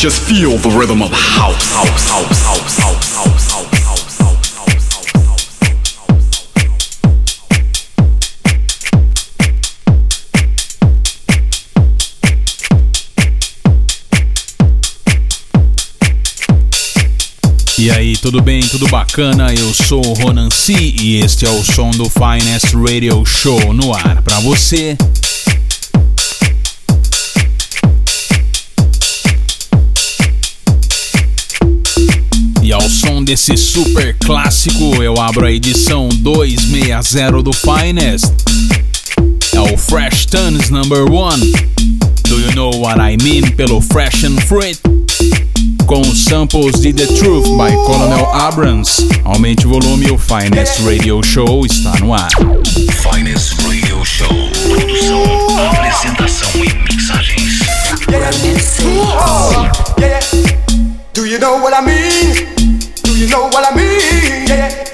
Just feel the rhythm of house, house, house, house, house. E aí, tudo bem? Tudo bacana? Eu sou o Ronan C e este é o som do Finest Radio Show no ar para você. Desse super clássico, eu abro a edição 260 do Finest. É o Fresh Tunes Number 1. Do you know what I mean pelo Fresh and Fruit? com samples de The Truth by Colonel Abrams. Aumente o volume, o Finest Radio Show está no ar. Finest Radio Show. Produção, apresentação e mixagens. Do you know what I mean? You know what I mean? Yeah. Do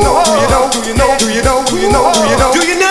know? Do you know? Do you know? Do you know? Do you know? Do you know? Do you know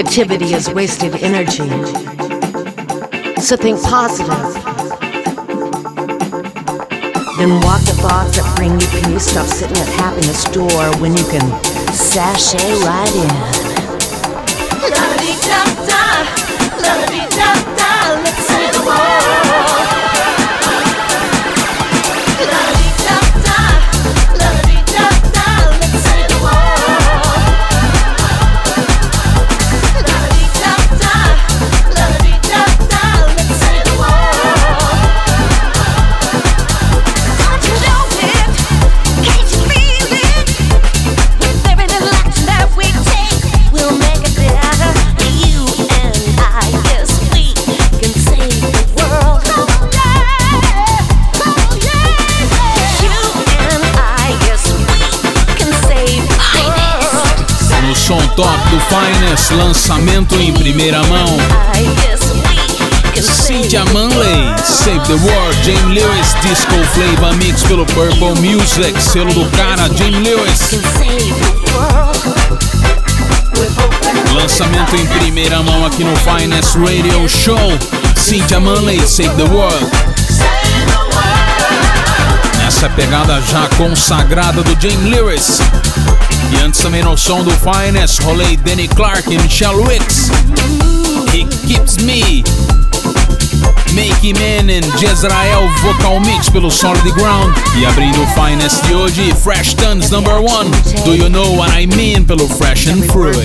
Negativity is wasted energy. So think positive. Then walk the thoughts that bring you peace. Stop sitting at happiness door when you can sashay right in. lançamento em primeira mão. Cynthia Manley, Save the World, James Lewis, Disco Flavor Mix pelo Purple Music, selo do cara James Lewis. Lançamento em primeira mão aqui no Finance Radio Show. Cynthia Manley, Save the World essa pegada já consagrada do James Lewis. E antes também no som do Finest, rolei Danny Clark e Michelle Wicks. He Keeps Me. Make Man and Jezrael Vocal Mix pelo Solid Ground. E abrindo o Finest de hoje, Fresh Tons Number 1. Do You Know What I Mean pelo Fresh and Fruit.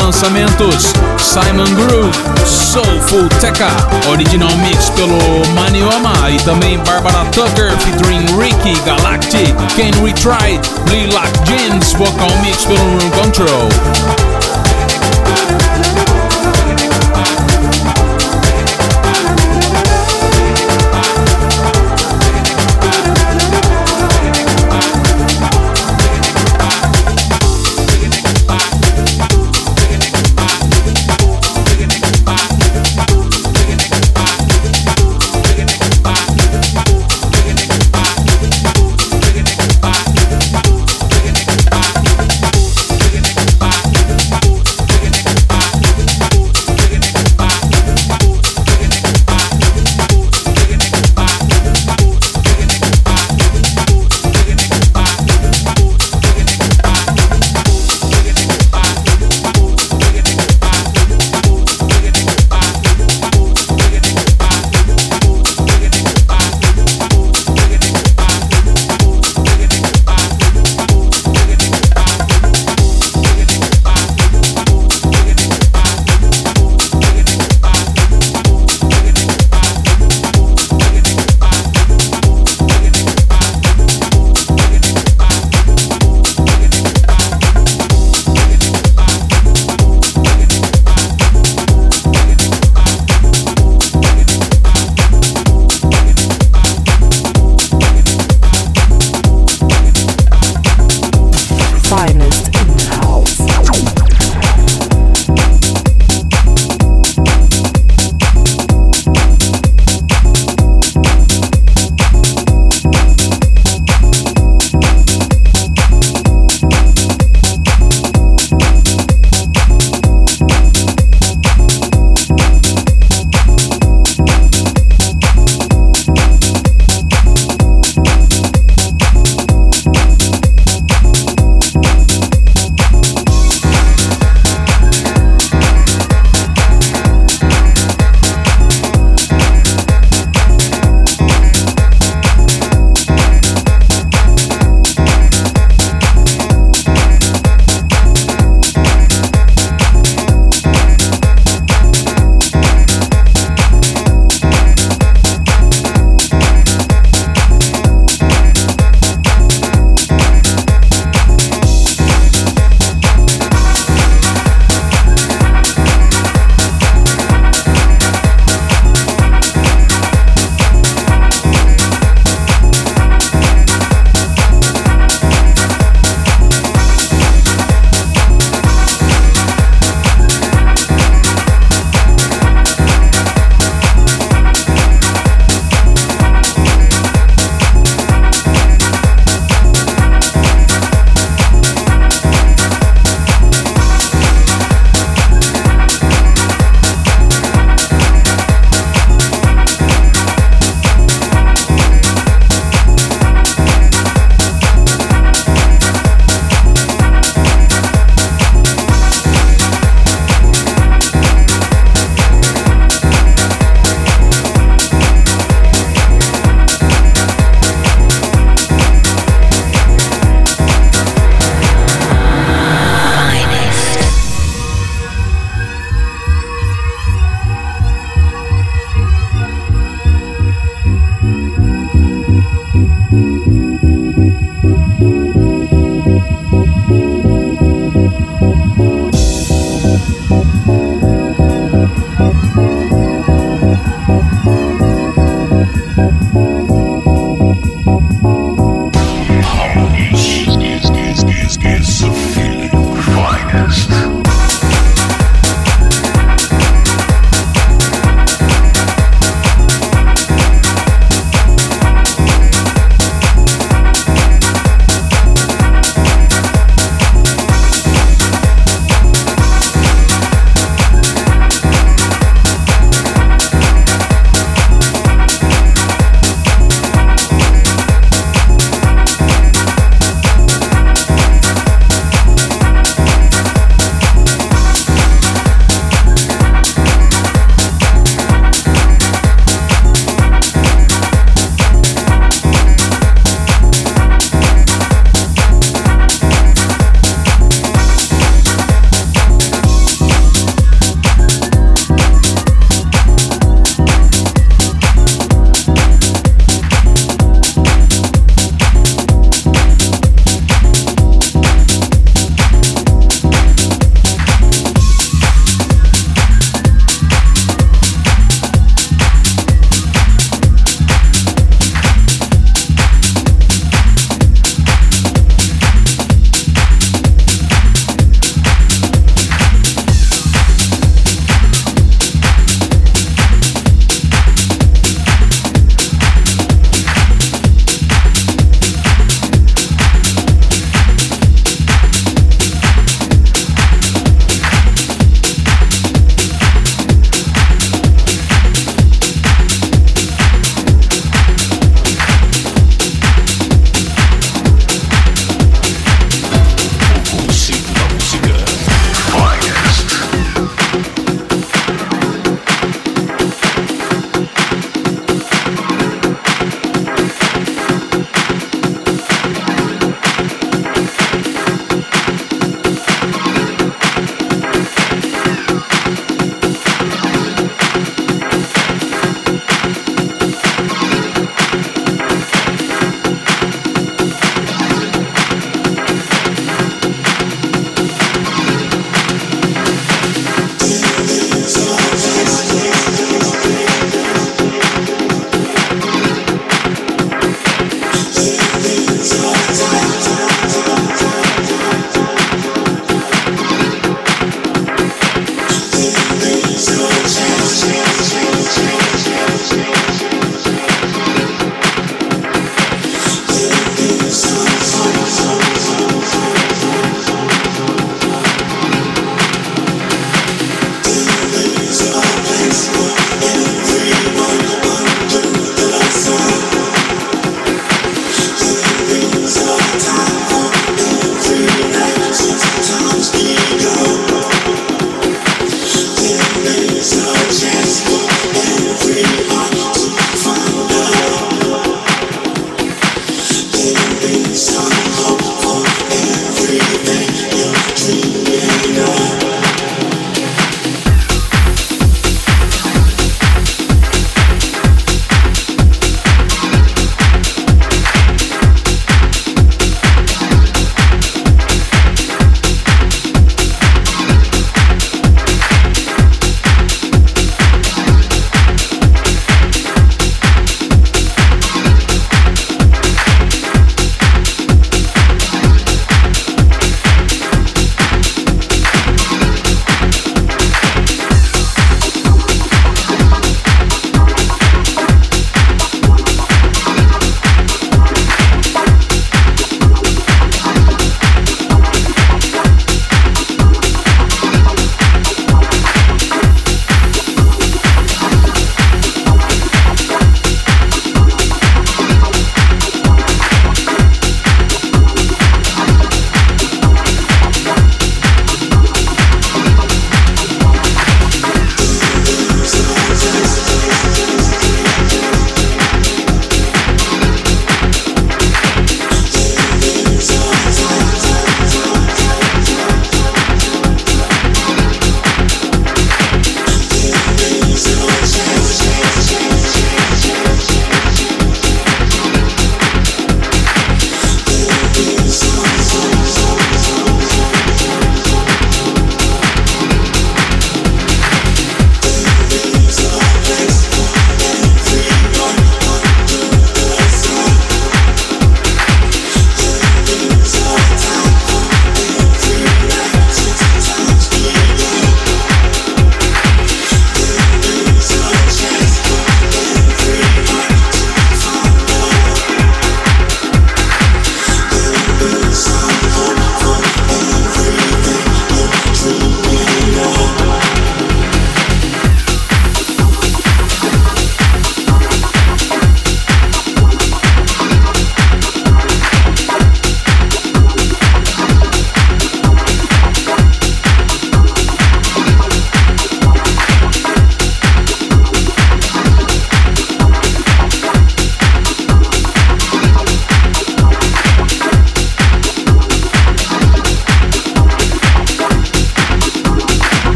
Lançamentos. Simon Groove, Soulful Teka, original mix pelo Manioma e também Barbara Tucker featuring Ricky Galactic, Can Retry, Lilac Jeans, vocal mix pelo Room Control.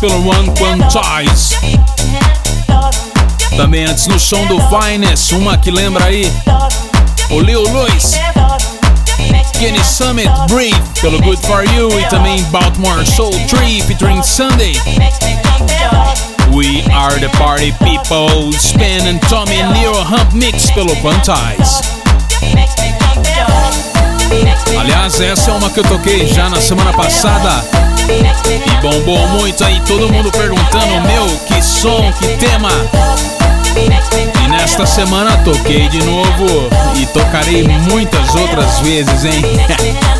Pelo One Quantize. Também antes no som do Finest, uma que lembra aí o Leo Lewis. Kenny Summit Breathe pelo Good For You e também Baltimore Soul Tree featuring Sunday. We Are The Party People, Span and Tommy Nero Hump Mix pelo Quantize. Aliás, essa é uma que eu toquei já na semana passada e bombou muito aí, todo mundo perguntando: meu, que som, que tema. E nesta semana toquei de novo e tocarei muitas outras vezes, hein?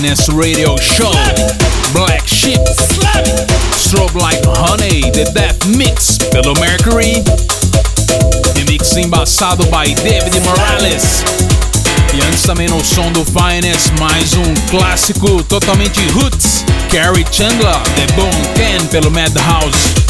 Finest Radio Show. Black Sheep. Strobe Like Honey The Death Mix pelo Mercury. Remix embaçado by David Morales. E antes também no som do Finest Mais um clássico totalmente roots. Carrie Chandler The Bone Can pelo Madhouse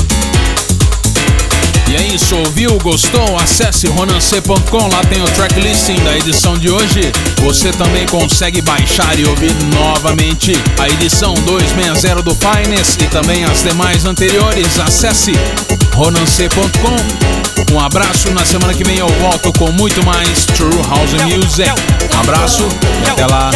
e é isso, ouviu? Gostou? Acesse ronancê.com, lá tem o tracklisting da edição de hoje. Você também consegue baixar e ouvir novamente a edição 260 do Finest e também as demais anteriores. Acesse ronancê.com. Um abraço, na semana que vem eu volto com muito mais True House Music. Um abraço e até lá.